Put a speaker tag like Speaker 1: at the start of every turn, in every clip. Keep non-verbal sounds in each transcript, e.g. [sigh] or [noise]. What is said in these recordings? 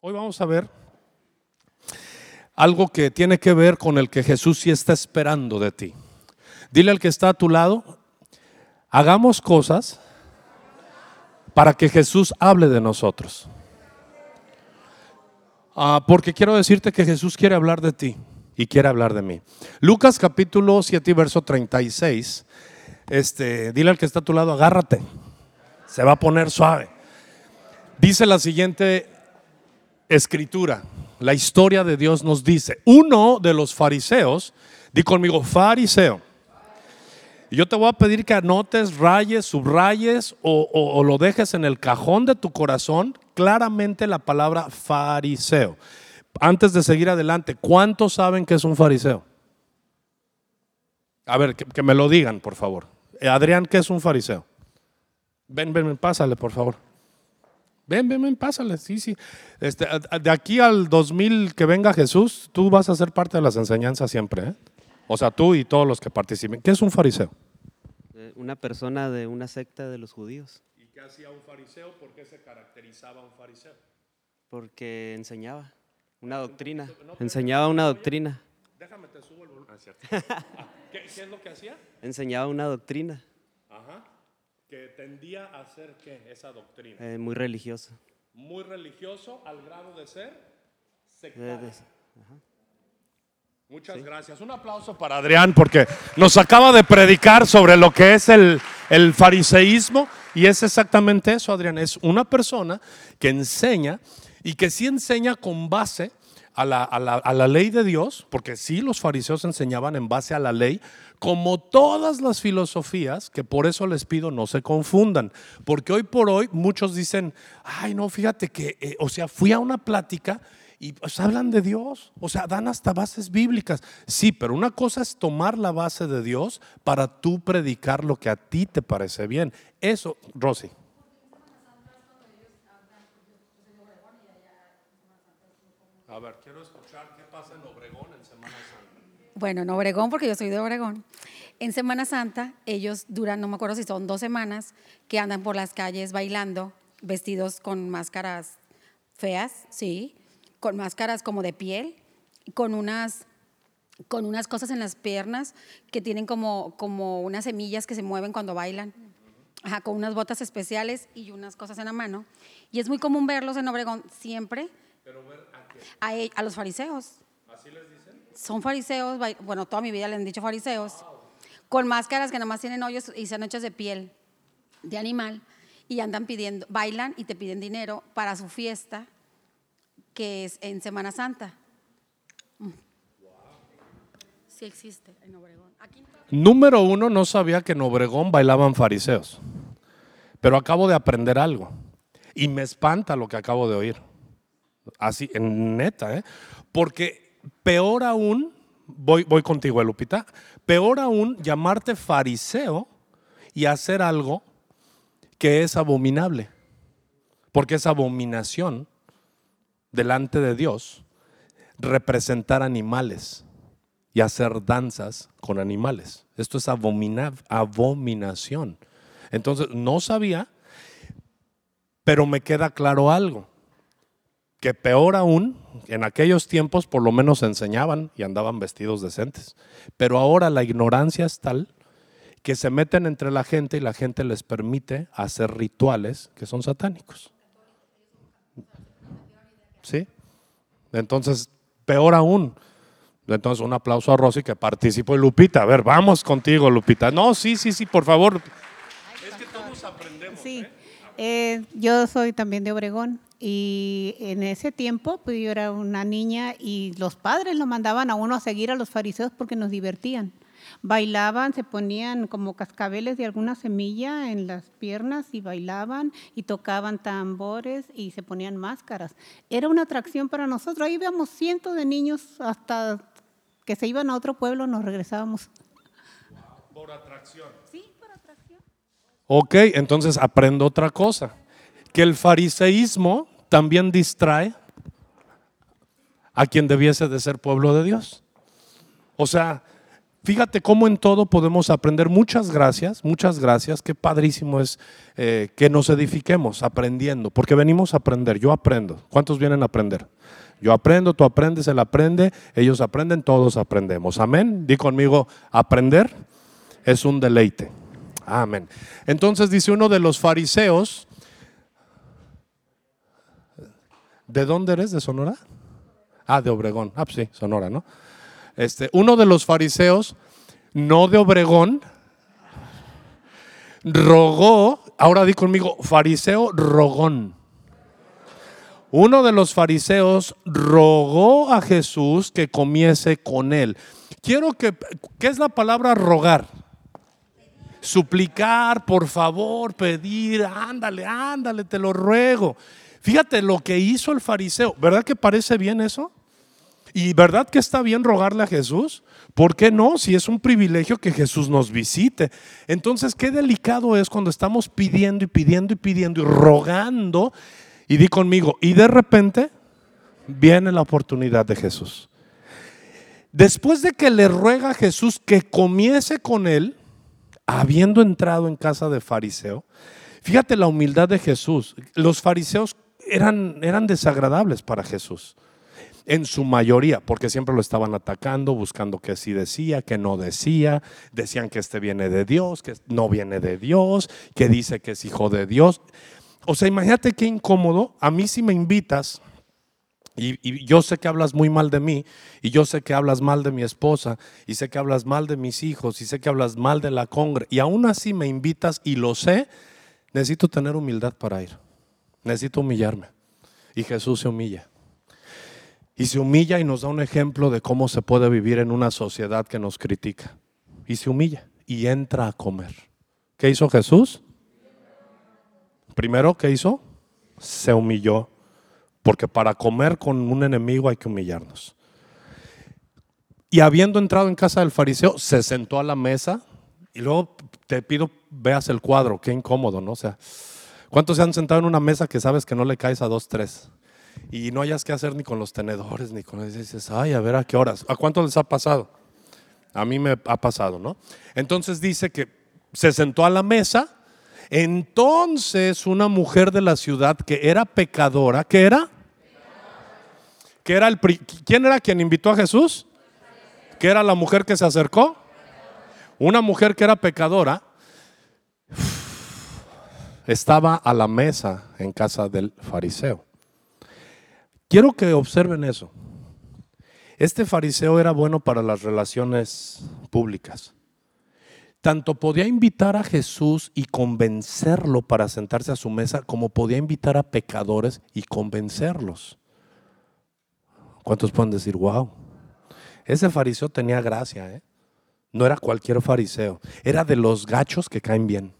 Speaker 1: Hoy vamos a ver algo que tiene que ver con el que Jesús sí está esperando de ti. Dile al que está a tu lado, hagamos cosas para que Jesús hable de nosotros. Ah, porque quiero decirte que Jesús quiere hablar de ti y quiere hablar de mí. Lucas capítulo 7 verso 36. Este, dile al que está a tu lado, agárrate. Se va a poner suave. Dice la siguiente escritura. La historia de Dios nos dice, uno de los fariseos, di conmigo, fariseo. Yo te voy a pedir que anotes, rayes, subrayes o, lo dejes en el cajón de tu corazón claramente la palabra fariseo. Antes de seguir adelante, ¿cuántos saben que es un fariseo? A ver, que, me lo digan, por favor. Adrián, ¿qué es un fariseo? Ven, ven, pásale, por favor. Ven, ven, ven, pásale. Sí, sí. Este, de aquí al 2000 que venga Jesús, tú vas a ser parte de las enseñanzas siempre. ¿eh? O sea, tú y todos los que participen. ¿Qué es un fariseo?
Speaker 2: Eh, una persona de una secta de los judíos.
Speaker 1: ¿Y qué hacía un fariseo? ¿Por qué se caracterizaba un fariseo?
Speaker 2: Porque enseñaba una doctrina. Enseñaba una doctrina.
Speaker 1: Déjame te subo el volumen. [laughs] Ah, ¿Qué, ¿Qué, es lo que hacía?
Speaker 2: Enseñaba una doctrina.
Speaker 1: Ajá. Que tendía a ser qué esa doctrina.
Speaker 2: Eh, muy religioso.
Speaker 1: Muy religioso al grado de ser sectario. Muchas gracias. Un aplauso para Adrián porque nos acaba de predicar sobre lo que es el, el fariseísmo y es exactamente eso, Adrián. Es una persona que enseña y que sí enseña con base a la, a, la, a la, ley de Dios, porque sí los fariseos enseñaban en base a la ley, como todas las filosofías, que por eso les pido no se confundan, porque hoy por hoy muchos dicen, ay no, fíjate que, eh, o sea, fui a una plática y pues hablan de Dios, o sea, dan hasta bases bíblicas. Sí, pero una cosa es tomar la base de Dios para tú predicar lo que a ti te parece bien. Eso, Rosy. A ver, quiero escuchar qué pasa en Obregón en Semana Santa.
Speaker 3: Bueno, en Obregón, porque yo soy de Obregón. En Semana Santa, ellos duran, no me acuerdo si son dos semanas, que andan por las calles bailando, vestidos con máscaras feas, sí, con máscaras como de piel, con unas, con unas cosas en las piernas que tienen como, como unas semillas que se mueven cuando bailan. Ajá, con unas botas especiales y unas cosas en la mano. Y es muy común verlos en Obregón siempre.
Speaker 1: Pero ver a, qué?
Speaker 3: A, e, a, los fariseos.
Speaker 1: ¿Así les?
Speaker 3: Son fariseos, bueno, toda mi vida le han dicho fariseos, con máscaras que nada más tienen hoyos y son hechas de piel, de animal, y andan pidiendo, bailan y te piden dinero para su fiesta que es en Semana Santa. Wow. Sí existe en Obregón. Aquí
Speaker 1: Número uno, no sabía que en Obregón bailaban fariseos, pero acabo de aprender algo y me espanta lo que acabo de oír. Así, en neta, ¿eh? Porque peor aún, voy, voy contigo, Lupita, peor aún llamarte fariseo y hacer algo que es abominable, porque es abominación delante de Dios representar animales y hacer danzas con animales. Esto es abomina abominación. Entonces, no sabía, pero me queda claro algo, que peor aún, en aquellos tiempos por lo menos enseñaban y andaban vestidos decentes, pero ahora la ignorancia es tal que se meten entre la gente y la gente les permite hacer rituales que son satánicos. ¿Sí? Entonces, peor aún. Entonces, un aplauso a Rosy que participó y Lupita. A ver, vamos contigo, Lupita. No, sí, sí, sí, por favor. Es que todos aprendemos.
Speaker 4: Sí. ¿eh? Eh, yo soy también de Obregón y en ese tiempo pues yo era una niña y los padres lo mandaban a uno a seguir a los fariseos porque nos divertían. Bailaban, se ponían como cascabeles de alguna semilla en las piernas y bailaban y tocaban tambores y se ponían máscaras. Era una atracción para nosotros. Ahí veíamos cientos de niños hasta que se iban a otro pueblo, nos regresábamos.
Speaker 1: Por atracción.
Speaker 4: Sí.
Speaker 1: Ok, entonces aprendo otra cosa, que el fariseísmo también distrae a quien debiese de ser pueblo de Dios. O sea, Fíjate cómo en todo podemos aprender. Muchas gracias, muchas gracias. Qué padrísimo es eh, que nos edifiquemos aprendiendo, porque venimos a aprender. Yo aprendo. ¿Cuántos vienen a aprender? Yo aprendo, tú aprendes, él aprende, ellos aprenden, todos aprendemos. Amén. Di conmigo, aprender es un deleite. Amén. Entonces dice uno de los fariseos, ¿de dónde eres? ¿De Sonora? Ah, de Obregón. Ah, pues sí, Sonora, ¿no? Este, uno de los fariseos, no de Obregón, rogó, ahora di conmigo, fariseo rogón. Uno de los fariseos rogó a Jesús que comiese con él. Quiero que, ¿qué es la palabra rogar? Suplicar, por favor, pedir, ándale, ándale, te lo ruego. Fíjate lo que hizo el fariseo. ¿Verdad que parece bien eso? ¿Y verdad que está bien rogarle a Jesús? ¿Por qué no? Si es un privilegio que Jesús nos visite. Entonces, qué delicado es cuando estamos pidiendo y pidiendo y pidiendo y rogando. Y di conmigo, y de repente viene la oportunidad de Jesús. Después de que le ruega a Jesús que comiese con él, habiendo entrado en casa de fariseo, fíjate la humildad de Jesús. Los fariseos eran, eran desagradables para Jesús en su mayoría, porque siempre lo estaban atacando, buscando que sí decía, que no decía, decían que este viene de Dios, que no viene de Dios, que dice que es hijo de Dios. O sea, imagínate qué incómodo, a mí si me invitas, y, yo sé que hablas muy mal de mí, y yo sé que hablas mal de mi esposa, y sé que hablas mal de mis hijos, y sé que hablas mal de la congre, y aún así me invitas y lo sé, necesito tener humildad para ir, necesito humillarme. Y Jesús se humilla. Y se humilla y nos da un ejemplo de cómo se puede vivir en una sociedad que nos critica. Y se humilla y entra a comer. ¿Qué hizo Jesús? Primero, ¿qué hizo? Se humilló. Porque para comer con un enemigo hay que humillarnos. Y habiendo entrado en casa del fariseo, se sentó a la mesa y luego te pido veas el cuadro, qué incómodo, ¿no? O sea, ¿cuántos se han sentado en una mesa que sabes que no le caes a dos, tres? y no hayas que hacer ni con los tenedores, ni con. Dices, ay, a ver a qué horas. ¿A cuánto les ha pasado? A mí me ha pasado, ¿no? Entonces dice que se sentó a la mesa. Entonces una mujer de la ciudad que era pecadora, ¿qué era? ¿Qué era el, ¿Quién era quien invitó a Jesús? ¿Qué era la mujer que se acercó? Una mujer que era pecadora estaba a la mesa en casa del fariseo. Quiero que observen eso. Este fariseo era bueno para las relaciones públicas. Tanto podía invitar a Jesús y convencerlo para sentarse a su mesa, como podía invitar a pecadores y convencerlos. ¿Cuántos pueden decir, wow? Ese fariseo tenía gracia, ¿eh? No era cualquier fariseo, era de los gachos que caen bien.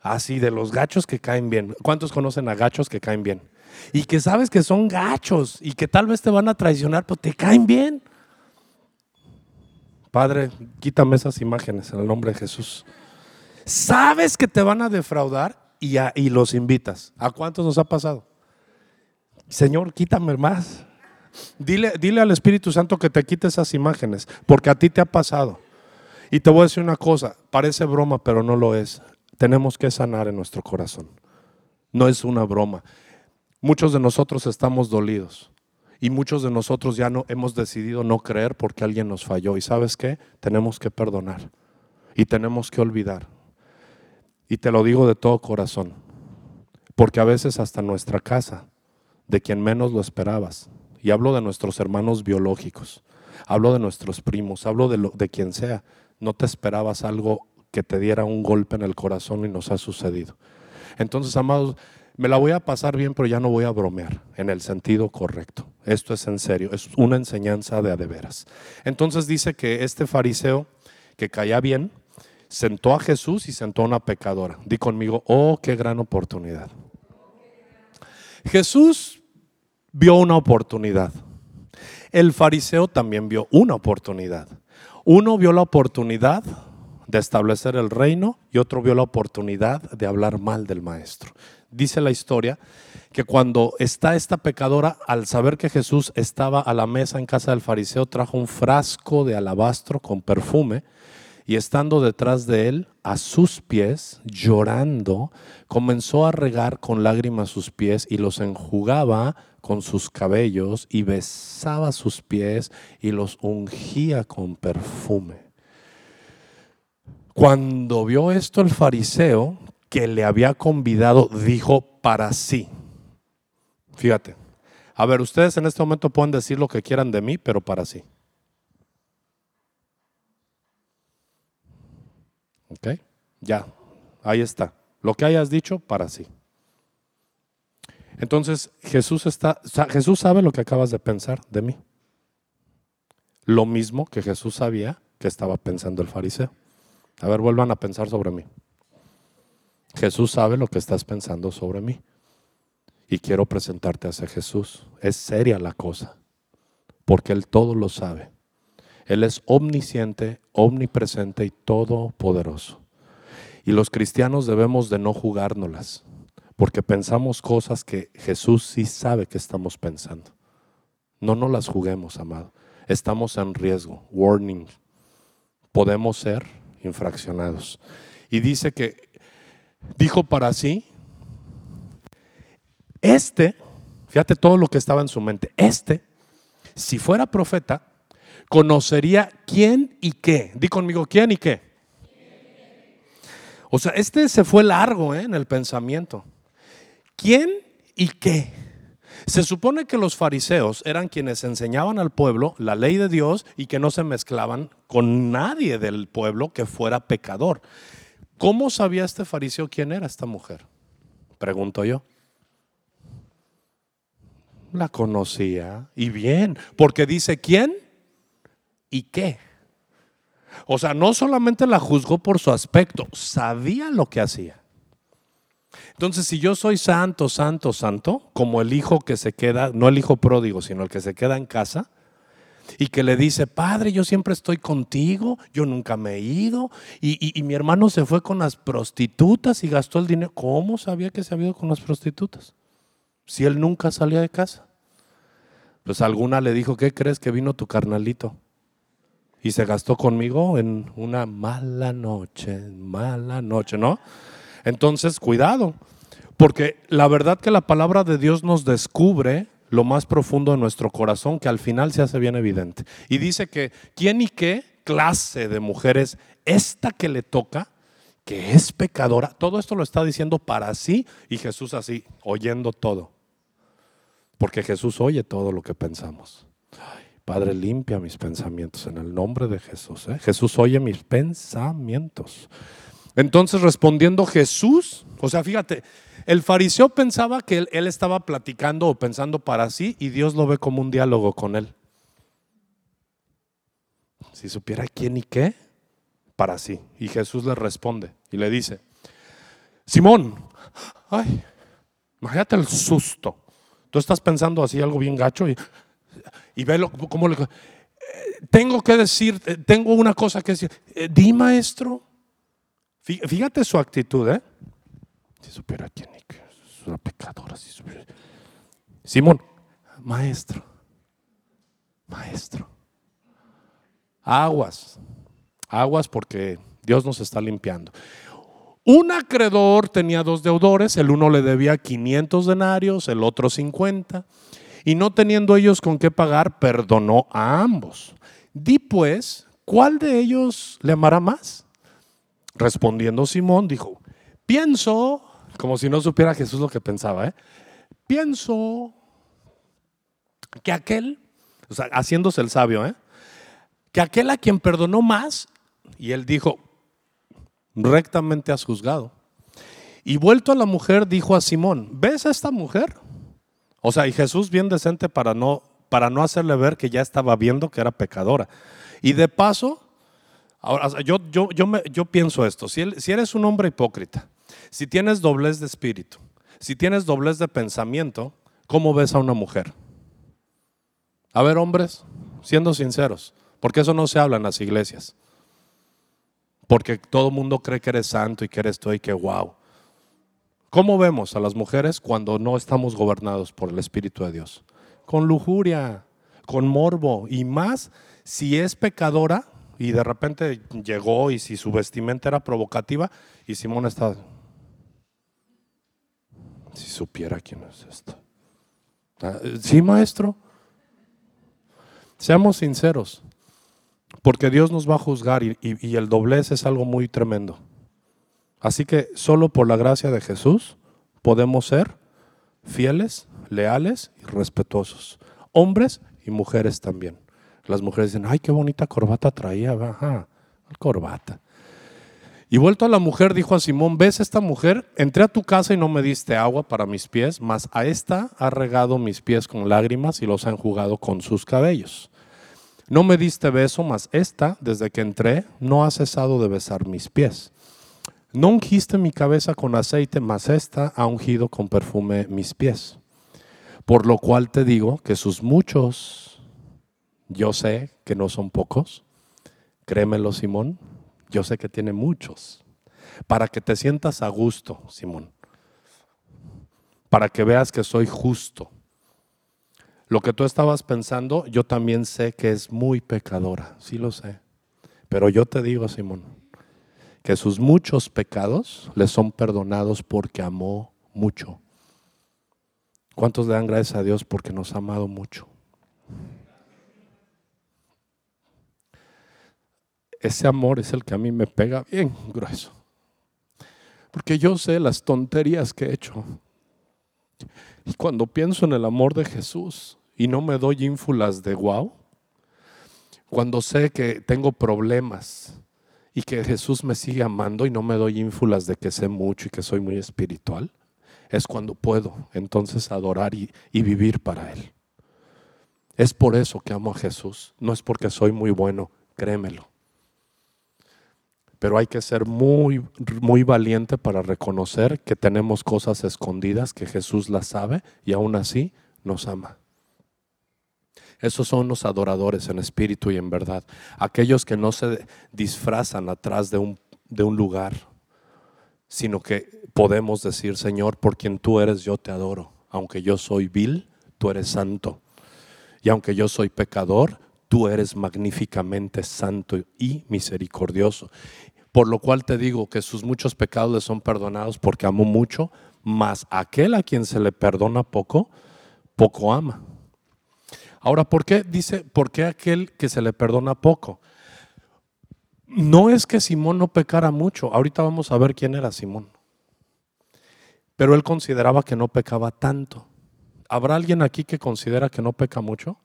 Speaker 1: Así, de los gachos que caen bien. ¿Cuántos conocen a gachos que caen bien? y que sabes que son gachos y que tal vez te van a traicionar, pero te caen bien. Padre, quítame esas imágenes en el nombre de Jesús. Sabes que te van a defraudar y, y los invitas. ¿A cuántos nos ha pasado? Señor, quítame más. Dile, dile al Espíritu Santo que te quite esas imágenes, porque a ti te ha pasado. Y te voy a decir una cosa, parece broma, pero no lo es. Tenemos que sanar en nuestro corazón. No es una broma. Muchos de nosotros estamos dolidos y muchos de nosotros ya no hemos decidido no creer porque alguien nos falló. ¿Y sabes qué? Tenemos que perdonar y tenemos que olvidar. Y te lo digo de todo corazón, porque a veces hasta nuestra casa, de quien menos lo esperabas, y hablo de nuestros hermanos biológicos, hablo de nuestros primos, hablo de, lo, de quien sea, no te esperabas algo que te diera un golpe en el corazón y nos ha sucedido. Entonces, amados, me la voy a pasar bien, pero ya no voy a bromear en el sentido correcto. Esto es en serio, es una enseñanza de a de veras. Entonces dice que este fariseo que caía bien, sentó a Jesús y sentó a una pecadora. Di conmigo, oh, qué gran oportunidad. Jesús vio una oportunidad. El fariseo también vio una oportunidad. Uno vio la oportunidad de establecer el reino y otro vio la oportunidad de hablar mal del maestro dice la historia que cuando está esta pecadora, al saber que Jesús estaba a la mesa en casa del fariseo, trajo un frasco de alabastro con perfume y estando detrás de él, a sus pies, llorando, comenzó a regar con lágrimas sus pies y los enjugaba con sus cabellos y besaba sus pies y los ungía con perfume. Cuando vio esto el fariseo que le había convidado, dijo para sí. Fíjate. A ver, ustedes en este momento pueden decir lo que quieran de mí, pero para sí. ¿Ok? Ya, ahí está. Lo que hayas dicho, para sí. Entonces, Jesús, está, Jesús sabe lo que acabas de pensar de mí. Lo mismo que Jesús sabía que estaba pensando el fariseo. A ver, vuelvan a pensar sobre mí. Jesús sabe lo que estás pensando sobre mí. Y quiero presentarte a ese Jesús. Es seria la cosa, porque Él todo lo sabe. Él es omnisciente, omnipresente y todopoderoso. Y los cristianos debemos de no jugárnoslas, porque pensamos cosas que Jesús sí sabe que estamos pensando. No nos las juguemos, amado. Estamos en riesgo. Warning. Podemos ser infraccionados. Y dice que, dijo para sí, este, fíjate todo lo que estaba en su mente, este, si fuera profeta, conocería quién y qué. Di conmigo, ¿quién y qué? O sea, este se fue largo ¿eh? en el pensamiento. ¿Quién y qué? Se supone que los fariseos eran quienes enseñaban al pueblo la ley de Dios y que no se mezclaban con nadie del pueblo que fuera pecador. ¿Cómo sabía este fariseo quién era esta mujer? Pregunto yo. La conocía y bien, porque dice quién y qué. O sea, no solamente la juzgó por su aspecto, sabía lo que hacía. Entonces, si yo soy santo, santo, santo, como el hijo que se queda, no el hijo pródigo, sino el que se queda en casa, y que le dice, Padre, yo siempre estoy contigo, yo nunca me he ido, y, mi hermano se fue con las prostitutas y gastó el dinero. ¿Cómo sabía que se había ido con las prostitutas? Si él nunca salía de casa. Pues alguna le dijo, ¿qué crees que vino tu carnalito? Y se gastó conmigo en una mala noche, mala noche, ¿no? Entonces, cuidado, porque la verdad que la palabra de Dios nos descubre lo más profundo de nuestro corazón, que al final se hace bien evidente. Y dice que, ¿quién y qué clase de mujer es esta que le toca, que es pecadora? Todo esto lo está diciendo para sí y Jesús así, oyendo todo. Porque Jesús oye todo lo que pensamos. Padre, limpia mis pensamientos en el nombre de Jesús. ¿eh? Jesús oye mis pensamientos. Entonces respondiendo Jesús, o sea, fíjate, el fariseo pensaba que él, él, estaba platicando o pensando para sí y Dios lo ve como un diálogo con él. Si supiera quién y qué, para sí. Y Jesús le responde y le dice, Simón, ay, imagínate el susto. Tú estás pensando así algo bien gacho y y ve cómo le... Eh, tengo que decir, eh, tengo una cosa que decir. Eh, di maestro. Fíjate su actitud, ¿eh? Si supiera quién es una pecadora. Simón, maestro. Maestro. Aguas. Aguas porque Dios nos está limpiando. Un acreedor tenía dos deudores, el uno le debía 500 denarios, el otro 50 y no teniendo ellos con qué pagar, perdonó a ambos. Di pues, ¿cuál de ellos le amará más? Respondiendo Simón, dijo, pienso, como si no supiera Jesús lo que pensaba, ¿eh? pienso que aquel, o haciéndose el sabio, ¿eh? que aquel a quien perdonó más, y él dijo, rectamente has juzgado. Y vuelto a la mujer, dijo a Simón, ¿ves a esta mujer? O sea, y Jesús bien decente para no, para no hacerle ver que ya estaba viendo que era pecadora. Y de paso, ahora, yo, yo, yo, me, yo pienso esto, si, eres un hombre hipócrita, si tienes doblez de espíritu, si tienes doblez de pensamiento, ¿cómo ves a una mujer? A ver, hombres, siendo sinceros, porque eso no se habla en las iglesias. Porque todo el mundo cree que eres santo y que eres tú y que wow. ¿Cómo vemos a las mujeres cuando no estamos gobernados por el Espíritu de Dios? Con lujuria, con morbo y más si es pecadora y de repente llegó y si su vestimenta era provocativa y Simón está... Si supiera quién es esto. Ah, Sí, maestro. Seamos sinceros, porque Dios nos va a juzgar y, y- y el doblez es algo muy tremendo. Así que solo por la gracia de Jesús podemos ser fieles, leales y respetuosos. Hombres y mujeres también. Las mujeres dicen, ay, qué bonita corbata traía. Ajá, corbata. Y vuelto a la mujer, dijo a Simón, ¿ves esta mujer? Entré a tu casa y no me diste agua para mis pies, mas a esta ha regado mis pies con lágrimas y los ha enjugado con sus cabellos. No me diste beso, mas esta, desde que entré, no ha cesado de besar mis pies. No ungiste mi cabeza con aceite, mas esta ha ungido con perfume mis pies. Por lo cual te digo que sus muchos, yo sé que no son pocos, créemelo Simón, yo sé que tiene muchos, para que te sientas a gusto, Simón, para que veas que soy justo. Lo que tú estabas pensando, yo también sé que es muy pecadora, sí lo sé. Pero yo te digo, Simón, que sus muchos pecados le son perdonados porque amó mucho. ¿Cuántos le dan gracias a Dios porque nos ha amado mucho? Ese amor es el que a mí me pega bien grueso. Porque yo sé las tonterías que he hecho. Y cuando pienso en el amor de Jesús y no me doy ínfulas de wow, cuando sé que tengo problemas y que Jesús me sigue amando y no me doy ínfulas de que sé mucho y que soy muy espiritual, es cuando puedo entonces adorar y, vivir para Él. Es por eso que amo a Jesús, no es porque soy muy bueno, créemelo. Pero hay que ser muy, muy valiente para reconocer que tenemos cosas escondidas, que Jesús las sabe y aún así nos ama. Esos son los adoradores en espíritu y en verdad. Aquellos que no se disfrazan atrás de un, de un lugar, sino que podemos decir, Señor, por quien tú eres, yo te adoro. Aunque yo soy vil, tú eres santo. Y aunque yo soy pecador, tú eres magníficamente santo y misericordioso. Por lo cual te digo que sus muchos pecados le son perdonados porque amó mucho, mas aquel a quien se le perdona poco, poco ama. Ahora, ¿por qué dice, por qué aquel que se le perdona poco? No es que Simón no pecara mucho, ahorita vamos a ver quién era Simón. Pero él consideraba que no pecaba tanto. ¿Habrá alguien aquí que considera que no peca mucho?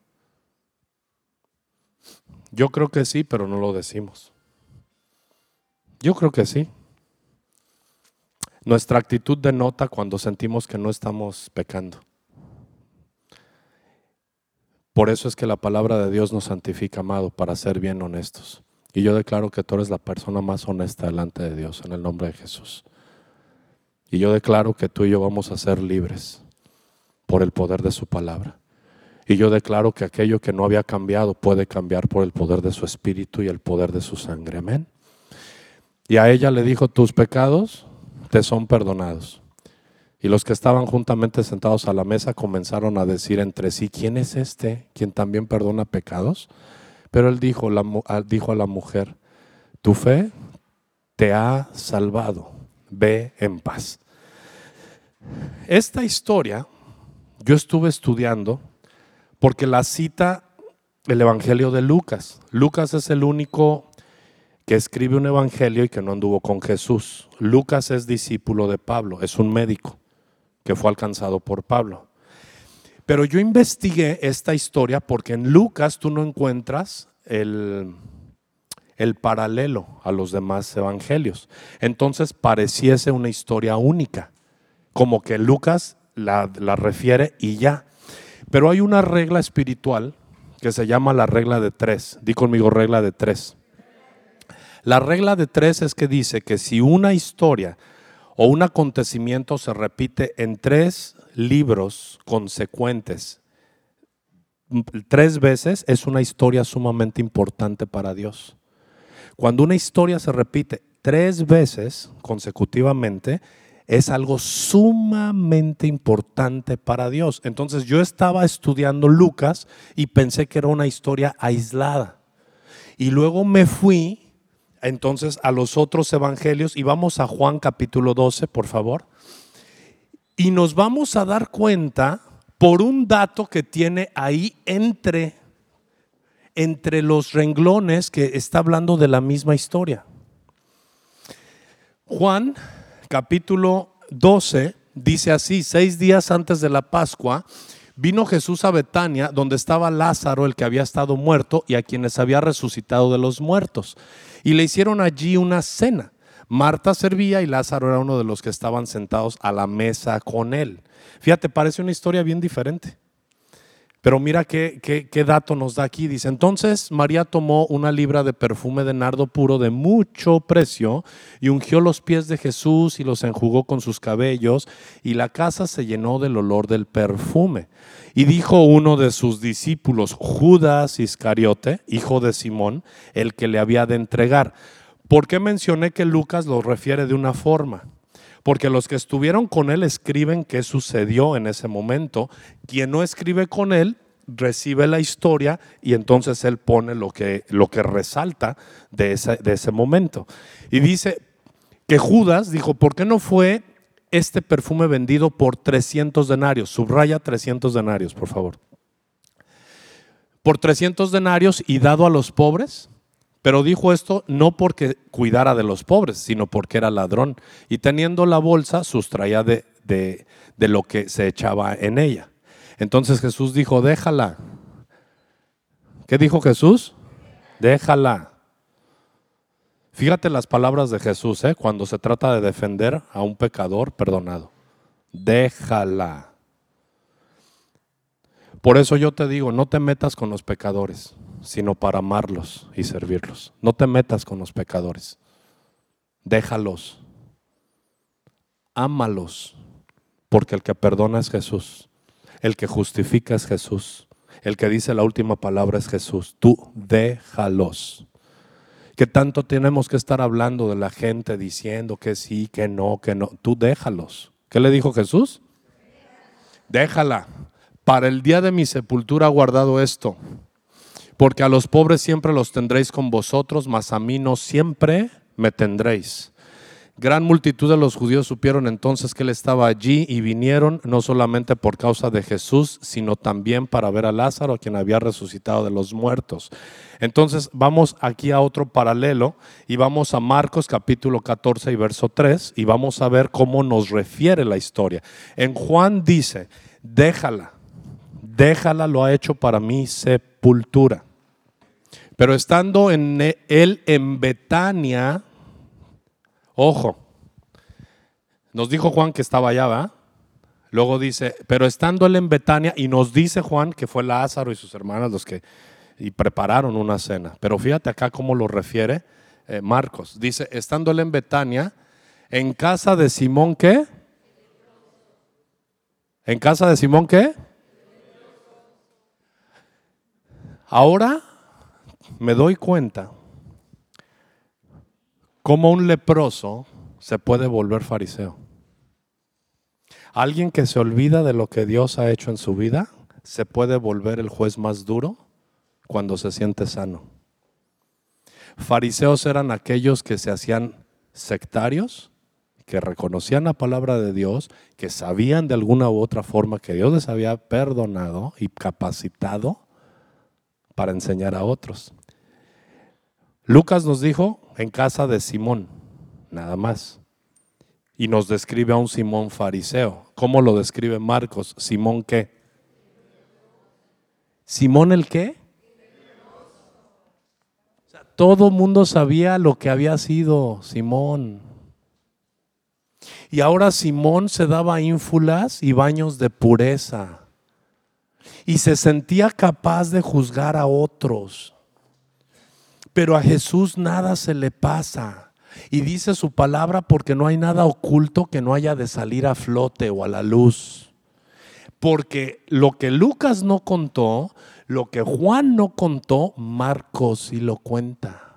Speaker 1: Yo creo que sí, pero no lo decimos. Yo creo que sí. Nuestra actitud denota cuando sentimos que no estamos pecando. Por eso es que la palabra de Dios nos santifica, amado, para ser bien honestos. Y yo declaro que tú eres la persona más honesta delante de Dios, en el nombre de Jesús. Y yo declaro que tú y yo vamos a ser libres por el poder de su palabra. Y yo declaro que aquello que no había cambiado puede cambiar por el poder de su espíritu y el poder de su sangre. Amén. Y a ella le dijo, tus pecados te son perdonados. Y los que estaban juntamente sentados a la mesa comenzaron a decir entre sí, ¿quién es este quien también perdona pecados? Pero él dijo, ah, dijo a la mujer, tu fe te ha salvado, ve en paz. Esta historia yo estuve estudiando porque la cita el Evangelio de Lucas. Lucas es el único que escribe un evangelio y que no anduvo con Jesús. Lucas es discípulo de Pablo, es un médico que fue alcanzado por Pablo. Pero yo investigué esta historia porque en Lucas tú no encuentras el, el paralelo a los demás evangelios. Entonces pareciese una historia única, como que Lucas la, la refiere y ya. Pero hay una regla espiritual que se llama la regla de tres. Di conmigo regla de tres. La regla de tres es que dice que si una historia o un acontecimiento se repite en tres libros consecuentes tres veces, es una historia sumamente importante para Dios. Cuando una historia se repite tres veces consecutivamente, es algo sumamente importante para Dios. Entonces yo estaba estudiando Lucas y pensé que era una historia aislada. Y luego me fui entonces a los otros evangelios y vamos a Juan capítulo 12, por favor. Y nos vamos a dar cuenta por un dato que tiene ahí entre, entre los renglones que está hablando de la misma historia. Juan capítulo 12 dice así, seis días antes de la Pascua, vino Jesús a Betania, donde estaba Lázaro, el que había estado muerto y a quienes había resucitado de los muertos. Y le hicieron allí una cena. Marta servía y Lázaro era uno de los que estaban sentados a la mesa con él. Fíjate, parece una historia bien diferente. Pero mira qué, qué, dato nos da aquí. Dice, entonces María tomó una libra de perfume de nardo puro de mucho precio y ungió los pies de Jesús y los enjugó con sus cabellos y la casa se llenó del olor del perfume. Y dijo uno de sus discípulos, Judas Iscariote, hijo de Simón, el que le había de entregar. ¿Por qué mencioné que Lucas lo refiere de una forma? Porque los que estuvieron con él escriben qué sucedió en ese momento. Quien no escribe con él recibe la historia y entonces él pone lo que, lo que resalta de ese, de ese momento. Y dice que Judas dijo, ¿por qué no fue este perfume vendido por 300 denarios? Subraya 300 denarios, por favor. Por 300 denarios y dado a los pobres. Pero dijo esto no porque cuidara de los pobres, sino porque era ladrón. Y teniendo la bolsa, sustraía de, lo que se echaba en ella. Entonces Jesús dijo, déjala. ¿Qué dijo Jesús? Déjala. Fíjate las palabras de Jesús ¿eh? cuando se trata de defender a un pecador perdonado. Déjala. Por eso yo te digo, no te metas con los pecadores sino para amarlos y servirlos. No te metas con los pecadores. Déjalos. Ámalos. Porque el que perdona es Jesús. El que justifica es Jesús. El que dice la última palabra es Jesús. Tú déjalos. Que tanto tenemos que estar hablando de la gente diciendo que sí, que no, que no. Tú déjalos. ¿Qué le dijo Jesús? Déjala. Para el día de mi sepultura ha guardado esto porque a los pobres siempre los tendréis con vosotros, mas a mí no siempre me tendréis. Gran multitud de los judíos supieron entonces que él estaba allí y vinieron no solamente por causa de Jesús, sino también para ver a Lázaro, quien había resucitado de los muertos. Entonces vamos aquí a otro paralelo y vamos a Marcos capítulo 14 y verso 3 y vamos a ver cómo nos refiere la historia. En Juan dice, déjala, déjala lo ha hecho para mi sepultura. Pero estando en e, él en Betania, ojo, nos dijo Juan que estaba allá, ¿va? Luego dice, pero estando él en Betania, y nos dice Juan que fue Lázaro y sus hermanas los que y prepararon una cena. Pero fíjate acá cómo lo refiere eh, Marcos. Dice, estando él en Betania, en casa de Simón, ¿qué? ¿En casa de Simón qué? Ahora me doy cuenta cómo un leproso se puede volver fariseo. Alguien que se olvida de lo que Dios ha hecho en su vida se puede volver el juez más duro cuando se siente sano. Fariseos eran aquellos que se hacían sectarios, que reconocían la palabra de Dios, que sabían de alguna u otra forma que Dios les había perdonado y capacitado para enseñar a otros. Lucas nos dijo en casa de Simón, nada más. Y nos describe a un Simón fariseo. ¿Cómo lo describe Marcos? Simón qué? Simón el qué? todo mundo sabía lo que había sido Simón. Y ahora Simón se daba ínfulas y baños de pureza. Y se sentía capaz de juzgar a otros. Pero a Jesús nada se le pasa. Y dice su palabra porque no hay nada oculto que no haya de salir a flote o a la luz. Porque lo que Lucas no contó, lo que Juan no contó, Marcos sí lo cuenta.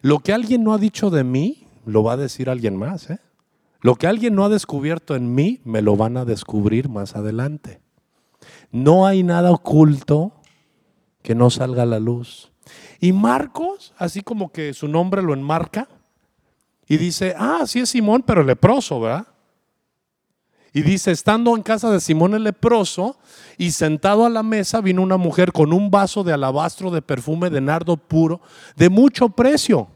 Speaker 1: Lo que alguien no ha dicho de mí, lo va a decir alguien más. ¿eh? Lo que alguien no ha descubierto en mí, me lo van a descubrir más adelante. No hay nada oculto que no salga a la luz. Y Marcos, así como que su nombre lo enmarca, y dice, ah, sí es Simón, pero leproso, ¿verdad? Y dice, estando en casa de Simón el leproso y sentado a la mesa, vino una mujer con un vaso de alabastro de perfume de nardo puro de mucho precio.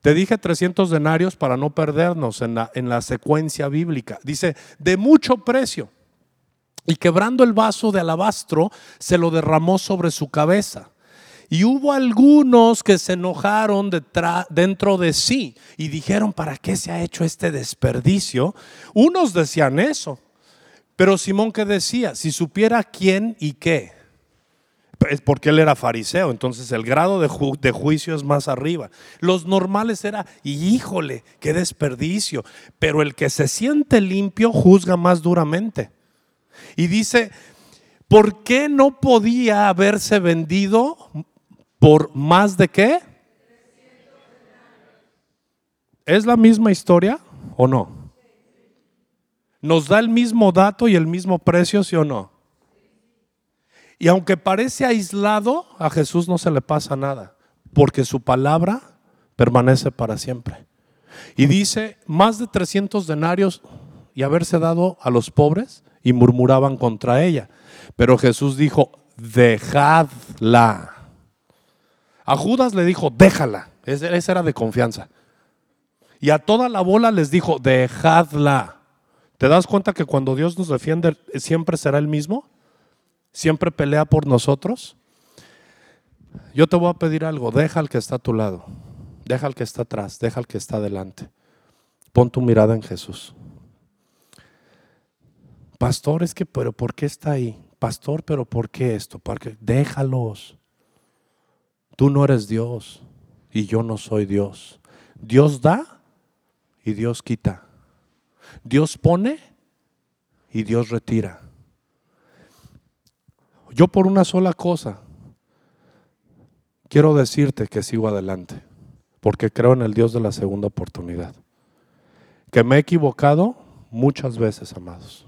Speaker 1: Te dije 300 denarios para no perdernos en la, en la secuencia bíblica. Dice, de mucho precio. Y quebrando el vaso de alabastro, se lo derramó sobre su cabeza. Y hubo algunos que se enojaron dentro de sí y dijeron, ¿para qué se ha hecho este desperdicio? Unos decían eso, pero Simón que decía, si supiera quién y qué, porque él era fariseo, entonces el grado de, de, juicio es más arriba. Los normales era, híjole, qué desperdicio, pero el que se siente limpio juzga más duramente. Y dice, ¿por qué no podía haberse vendido por más de qué? ¿Es la misma historia o no? ¿Nos da el mismo dato y el mismo precio, sí o no? Y aunque parece aislado, a Jesús no se le pasa nada, porque su palabra permanece para siempre. Y dice, más de 300 denarios y haberse dado a los pobres y murmuraban contra ella. Pero Jesús dijo, dejadla. A Judas le dijo, déjala. Esa era de confianza. Y a toda la bola les dijo, dejadla. ¿Te das cuenta que cuando Dios nos defiende siempre será el mismo? ¿Siempre pelea por nosotros? Yo te voy a pedir algo, deja al que está a tu lado, deja al que está atrás, deja al que está adelante. Pon tu mirada en Jesús. Pastor, es que, pero ¿por qué está ahí? Pastor, pero ¿por qué esto? Porque déjalos. Tú no eres Dios y yo no soy Dios. Dios da y Dios quita. Dios pone y Dios retira. Yo por una sola cosa quiero decirte que sigo adelante, porque creo en el Dios de la segunda oportunidad. Que me he equivocado muchas veces, amados,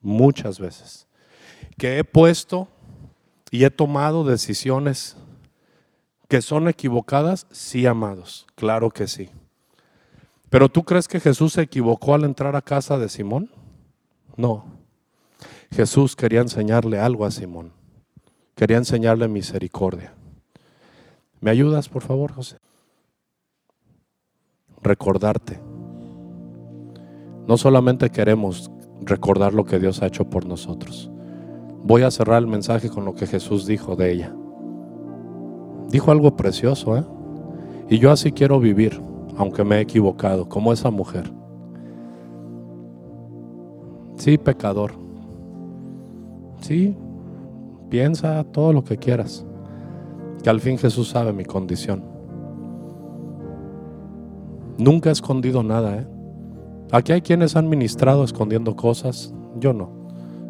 Speaker 1: muchas veces. Que he puesto y he tomado decisiones ¿Que son equivocadas? Sí, amados, claro que sí. Pero ¿tú crees que Jesús se equivocó al entrar a casa de Simón? No. Jesús quería enseñarle algo a Simón. Quería enseñarle misericordia. ¿Me ayudas, por favor, José? Recordarte. No solamente queremos recordar lo que Dios ha hecho por nosotros. Voy a cerrar el mensaje con lo que Jesús dijo de ella. Dijo algo precioso, ¿eh? Y yo así quiero vivir, aunque me he equivocado, como esa mujer. Sí, pecador. Sí, piensa todo lo que quieras. Que al fin Jesús sabe mi condición. Nunca he escondido nada, ¿eh? Aquí hay quienes han ministrado escondiendo cosas. Yo no.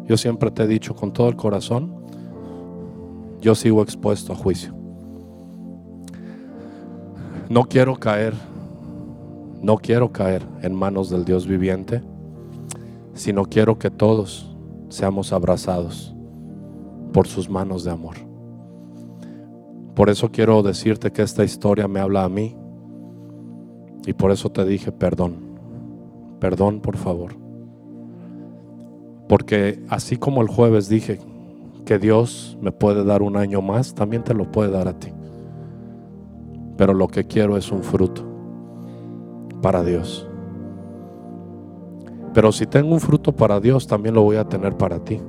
Speaker 1: Yo siempre te he dicho con todo el corazón, yo sigo expuesto a juicio. No quiero caer, no quiero caer en manos del Dios viviente, sino quiero que todos seamos abrazados por sus manos de amor. Por eso quiero decirte que esta historia me habla a mí y por eso te dije perdón, perdón por favor. Porque así como el jueves dije que Dios me puede dar un año más, también te lo puede dar a ti pero lo que quiero es un fruto para Dios. Pero si tengo un fruto para Dios, también lo voy a tener para ti.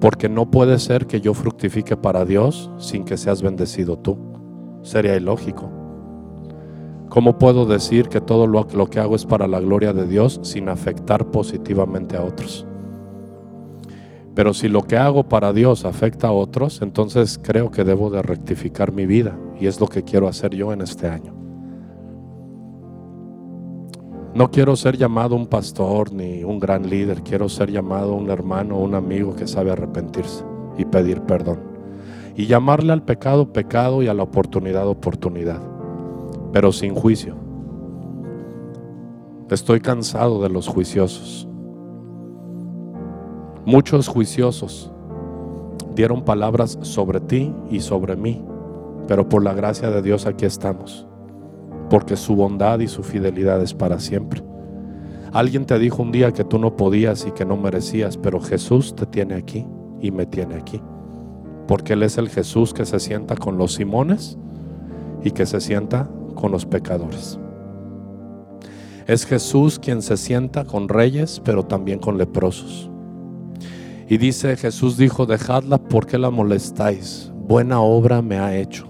Speaker 1: Porque no puede ser que yo fructifique para Dios sin que seas bendecido tú. Sería ilógico. ¿Cómo puedo decir que todo lo, que hago es para la gloria de Dios sin afectar positivamente a otros? Pero si lo que hago para Dios afecta a otros, entonces creo que debo de rectificar mi vida y es lo que quiero hacer yo en este año. No quiero ser llamado un pastor ni un gran líder, quiero ser llamado un hermano o un amigo que sabe arrepentirse y pedir perdón. Y llamarle al pecado pecado y a la oportunidad oportunidad, pero sin juicio. Estoy cansado de los juiciosos. Muchos juiciosos dieron palabras sobre ti y sobre mí, pero por la gracia de Dios aquí estamos, porque su bondad y su fidelidad es para siempre. Alguien te dijo un día que tú no podías y que no merecías, pero Jesús te tiene aquí y me tiene aquí, porque Él es el Jesús que se sienta con los Simones y que se sienta con los pecadores. Es Jesús quien se sienta con reyes, pero también con leprosos. Y dice, Jesús dijo, dejadla porque la molestáis. Buena obra me ha hecho.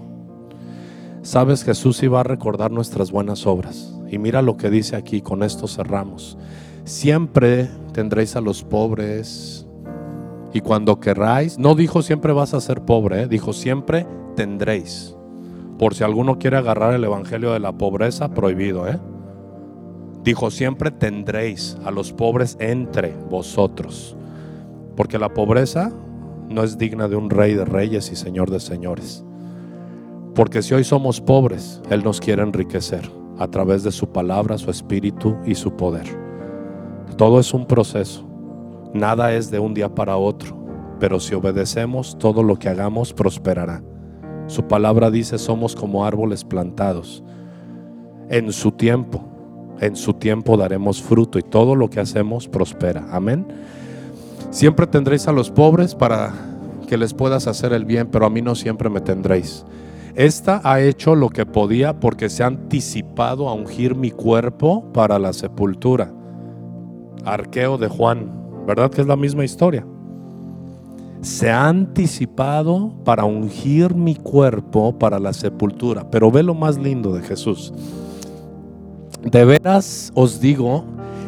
Speaker 1: Sabes, Jesús iba a recordar nuestras buenas obras. Y mira lo que dice aquí, con esto cerramos. Siempre tendréis a los pobres. Y cuando querráis, no dijo siempre vas a ser pobre, ¿eh? dijo siempre tendréis. Por si alguno quiere agarrar el evangelio de la pobreza, prohibido, ¿eh? Dijo siempre tendréis a los pobres entre vosotros. Porque la pobreza no es digna de un rey de reyes y señor de señores. Porque si hoy somos pobres, Él nos quiere enriquecer a través de su palabra, su espíritu y su poder. Todo es un proceso. Nada es de un día para otro. Pero si obedecemos, todo lo que hagamos prosperará. Su palabra dice, somos como árboles plantados. En su tiempo, en su tiempo daremos fruto y todo lo que hacemos prospera. Amén. Siempre tendréis a los pobres para que les puedas hacer el bien, pero a mí no siempre me tendréis. Esta ha hecho lo que podía porque se ha anticipado a ungir mi cuerpo para la sepultura. Arqueo de Juan, ¿verdad que es la misma historia? Se ha anticipado para ungir mi cuerpo para la sepultura. Pero ve lo más lindo de Jesús. De veras os digo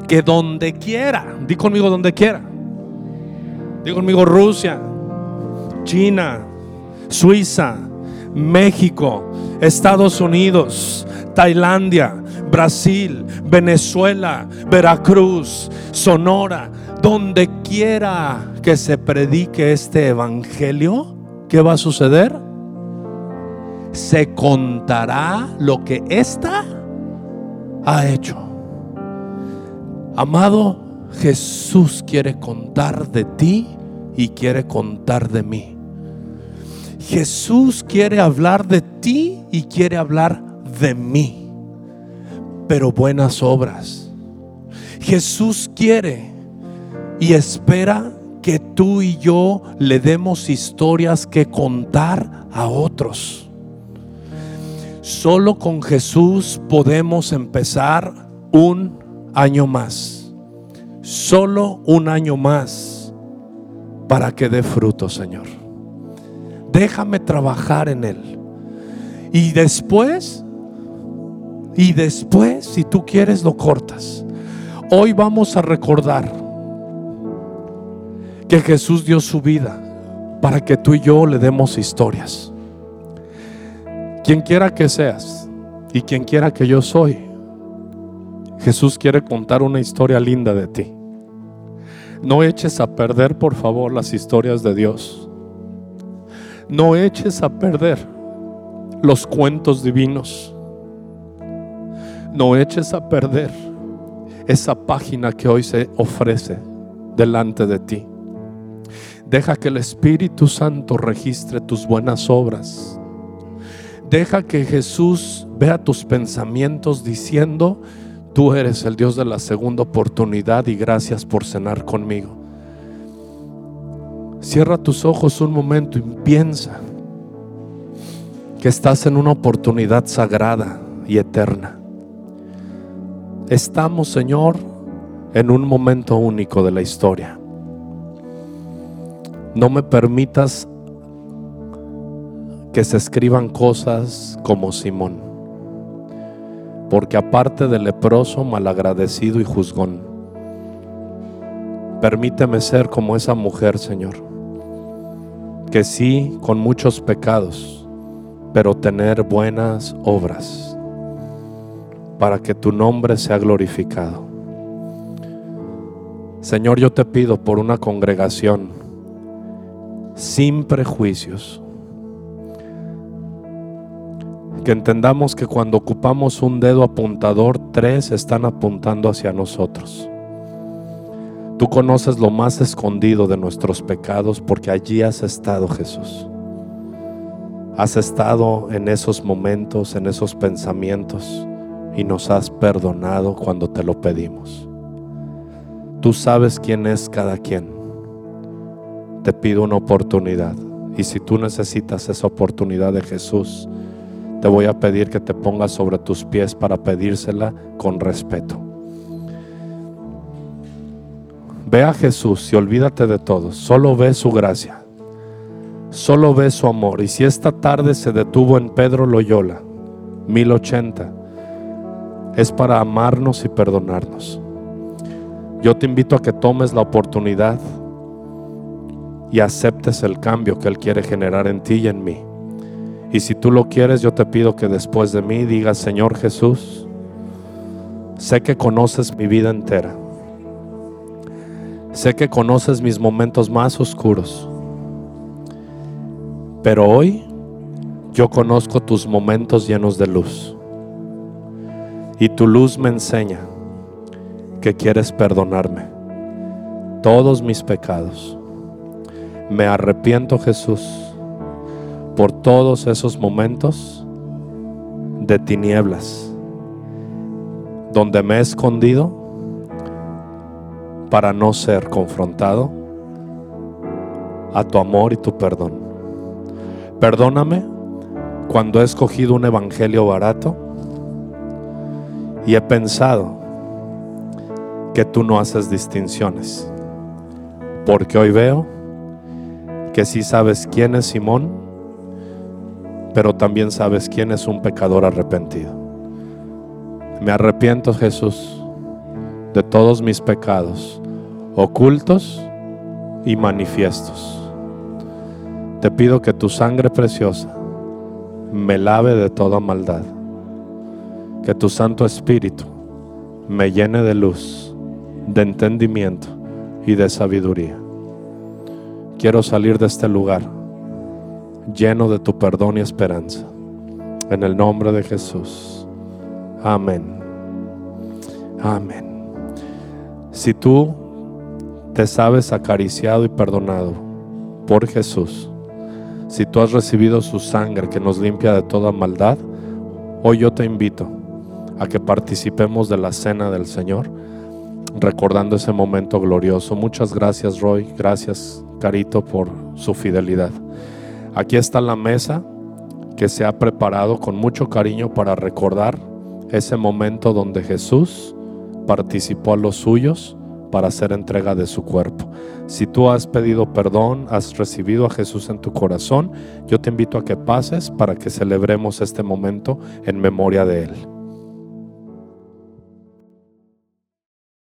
Speaker 1: que donde quiera, di conmigo donde quiera, Digo conmigo Rusia, China, Suiza, México, Estados Unidos, Tailandia, Brasil, Venezuela, Veracruz, Sonora, donde quiera que se predique este evangelio, ¿qué va a suceder? Se contará lo que ésta ha hecho. Amado, Jesús quiere contar de ti y quiere contar de mí. Jesús quiere hablar de ti y quiere hablar de mí, pero buenas obras. Jesús quiere y espera que tú y yo le demos historias que contar a otros. Solo con Jesús podemos empezar un año más solo un año más para que dé fruto, Señor. Déjame trabajar en Él. Y después, y después, si tú quieres, lo cortas. Hoy vamos a recordar que Jesús dio su vida para que tú y yo le demos historias. Quien quiera que seas y quien quiera que yo soy, Jesús quiere contar una historia linda de ti. No eches a perder, por favor, las historias de Dios. No eches a perder los cuentos divinos. No eches a perder esa página que hoy se ofrece delante de ti. Deja que el Espíritu Santo registre tus buenas obras. Deja que Jesús vea tus pensamientos diciendo, Tú eres el Dios de la segunda oportunidad y gracias por cenar conmigo. Cierra tus ojos un momento y piensa que estás en una oportunidad sagrada y eterna. Estamos, Señor, en un momento único de la historia. No me permitas que se escriban cosas como Simón porque aparte de leproso, malagradecido y juzgón, permíteme ser como esa mujer, Señor, que sí, con muchos pecados, pero tener buenas obras, para que tu nombre sea glorificado. Señor, yo te pido por una congregación sin prejuicios, que entendamos que cuando ocupamos un dedo apuntador, tres están apuntando hacia nosotros. Tú conoces lo más escondido de nuestros pecados porque allí has estado, Jesús. Has estado en esos momentos, en esos pensamientos y nos has perdonado cuando te lo pedimos. Tú sabes quién es cada quien. Te pido una oportunidad. Y si tú necesitas esa oportunidad de Jesús, te voy a pedir que te pongas sobre tus pies para pedírsela con respeto. Ve a Jesús y olvídate de todo. Solo ve su gracia. Solo ve su amor. Y si esta tarde se detuvo en Pedro Loyola, 1080, es para amarnos y perdonarnos. Yo te invito a que tomes la oportunidad y aceptes el cambio que Él quiere generar en ti y en mí. Y si tú lo quieres, yo te pido que después de mí digas, Señor Jesús, sé que conoces mi vida entera. Sé que conoces mis momentos más oscuros. Pero hoy yo conozco tus momentos llenos de luz. Y tu luz me enseña que quieres perdonarme todos mis pecados. Me arrepiento Jesús por todos esos momentos de tinieblas donde me he escondido para no ser confrontado a tu amor y tu perdón. Perdóname cuando he escogido un evangelio barato y he pensado que tú no haces distinciones. Porque hoy veo que sí sabes quién es Simón, pero también sabes quién es un pecador arrepentido. Me arrepiento, Jesús, de todos mis pecados, ocultos y manifiestos. Te pido que tu sangre preciosa me lave de toda maldad que tu Santo Espíritu me llene de luz, de entendimiento y de sabiduría. Quiero salir de este lugar lleno de tu perdón y esperanza. En el nombre de Jesús. Amén. Amén. Si tú te sabes acariciado y perdonado por Jesús, si tú has recibido su sangre que nos limpia de toda maldad, hoy yo te invito a que participemos de la cena del Señor, recordando ese momento glorioso. Muchas gracias Roy, gracias Carito por su fidelidad. Aquí está la mesa que se ha preparado con mucho cariño para recordar ese momento donde Jesús participó a los suyos para hacer entrega de su cuerpo. Si tú has pedido perdón, has recibido a Jesús en tu corazón, yo te invito a que pases para que celebremos este momento en memoria de Él.